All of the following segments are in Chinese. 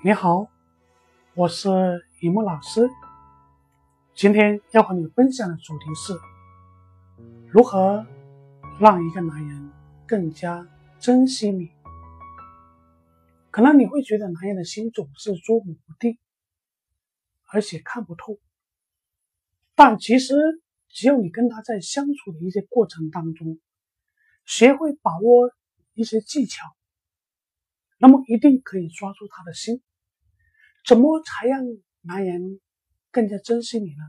你好，我是雨木老师。今天要和你分享的主题是如何让一个男人更加珍惜你。可能你会觉得男人的心总是捉摸不定，而且看不透。但其实，只要你跟他在相处的一些过程当中，学会把握一些技巧，那么一定可以抓住他的心。怎么才让男人更加珍惜你呢？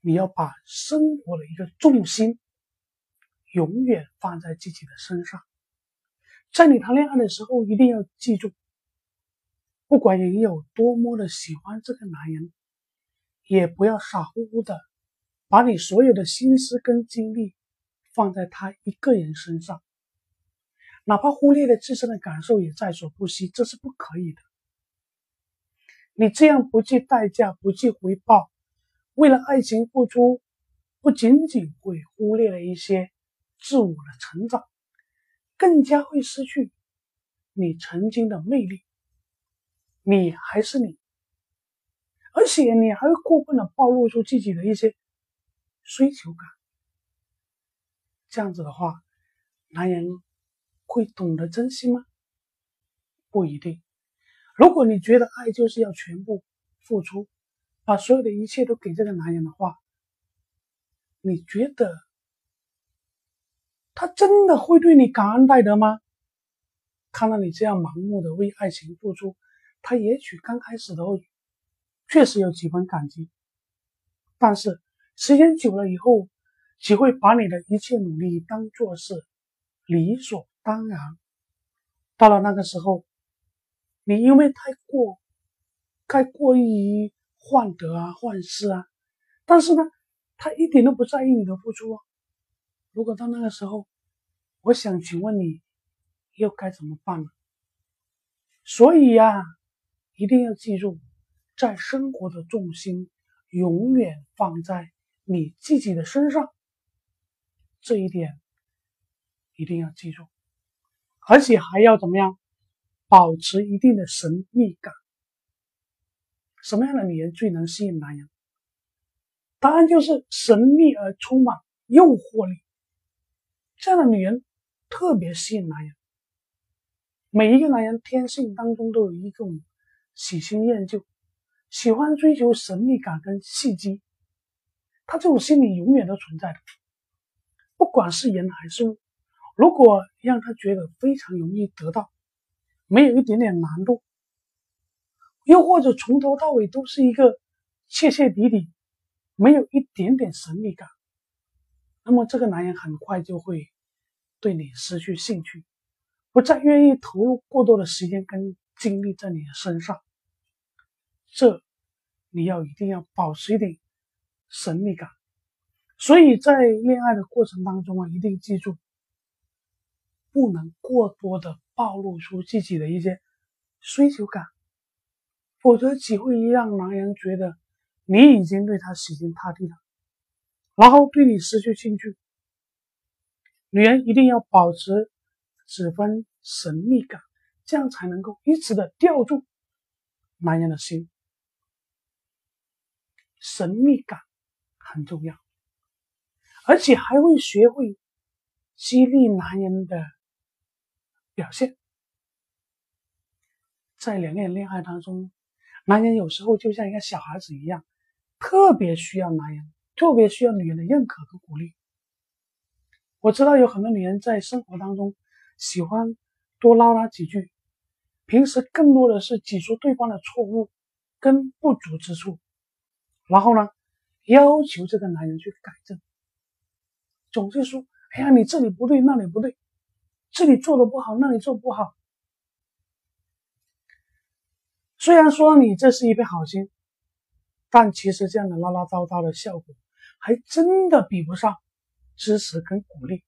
你要把生活的一个重心永远放在自己的身上。在你谈恋爱的时候，一定要记住，不管你有多么的喜欢这个男人，也不要傻乎乎的把你所有的心思跟精力放在他一个人身上。哪怕忽略了自身的感受也在所不惜，这是不可以的。你这样不计代价、不计回报，为了爱情付出，不仅仅会忽略了一些自我的成长，更加会失去你曾经的魅力。你还是你，而且你还会过分的暴露出自己的一些需求感。这样子的话，男人。会懂得珍惜吗？不一定。如果你觉得爱就是要全部付出，把所有的一切都给这个男人的话，你觉得他真的会对你感恩戴德吗？看到你这样盲目的为爱情付出，他也许刚开始的时候确实有几分感激，但是时间久了以后，只会把你的一切努力当做是理所。当然，到了那个时候，你因为太过，太过于患得啊、患失啊，但是呢，他一点都不在意你的付出啊。如果到那个时候，我想请问你，又该怎么办呢？所以呀，一定要记住，在生活的重心永远放在你自己的身上，这一点一定要记住。而且还要怎么样？保持一定的神秘感。什么样的女人最能吸引男人？答案就是神秘而充满诱惑力。这样的女人特别吸引男人。每一个男人天性当中都有一种喜新厌旧，喜欢追求神秘感跟刺激。他这种心理永远都存在的，不管是人还是物。如果让他觉得非常容易得到，没有一点点难度，又或者从头到尾都是一个切切底底，没有一点点神秘感，那么这个男人很快就会对你失去兴趣，不再愿意投入过多的时间跟精力在你的身上。这你要一定要保持一点神秘感。所以在恋爱的过程当中啊，一定记住。不能过多的暴露出自己的一些需求感，否则只会让男人觉得你已经对他死心塌地了，然后对你失去兴趣。女人一定要保持几分神秘感，这样才能够一直的吊住男人的心。神秘感很重要，而且还会学会激励男人的。表现，在两个人恋爱当中，男人有时候就像一个小孩子一样，特别需要男人，特别需要女人的认可和鼓励。我知道有很多女人在生活当中喜欢多唠叨几句，平时更多的是指出对方的错误跟不足之处，然后呢，要求这个男人去改正，总是说：“哎呀，你这里不对，那里不对。”这里做的不好，那里做不好。虽然说你这是一片好心，但其实这样的唠唠叨叨的效果，还真的比不上支持跟鼓励。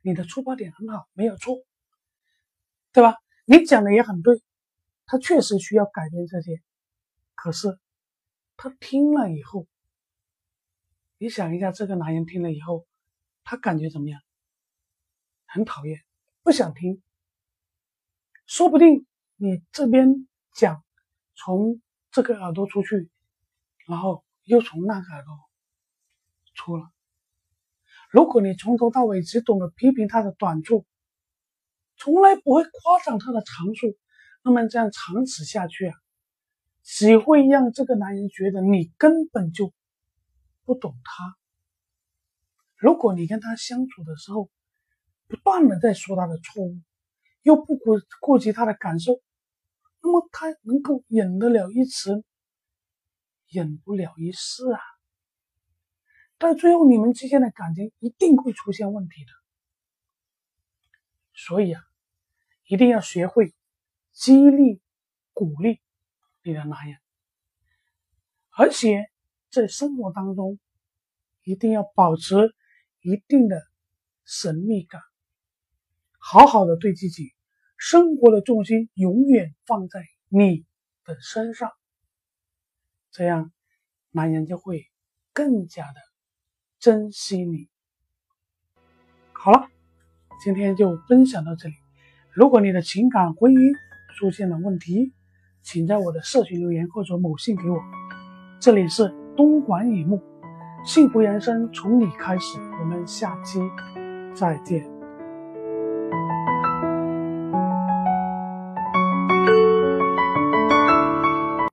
你的出发点很好，没有错，对吧？你讲的也很对，他确实需要改变这些。可是他听了以后，你想一下，这个男人听了以后，他感觉怎么样？很讨厌，不想听。说不定你这边讲从这个耳朵出去，然后又从那个耳朵出了。如果你从头到尾只懂得批评他的短处，从来不会夸奖他的长处，那么这样长此下去啊，只会让这个男人觉得你根本就不懂他。如果你跟他相处的时候，不断的在说他的错误，又不顾顾及他的感受，那么他能够忍得了一时，忍不了一世啊。到最后，你们之间的感情一定会出现问题的。所以啊，一定要学会激励、鼓励你的男人，而且在生活当中一定要保持一定的神秘感，好好的对自己，生活的重心永远放在你的身上，这样男人就会更加的。珍惜你。好了，今天就分享到这里。如果你的情感婚姻出现了问题，请在我的社群留言或者某信给我。这里是东莞雨木，幸福人生从你开始。我们下期再见。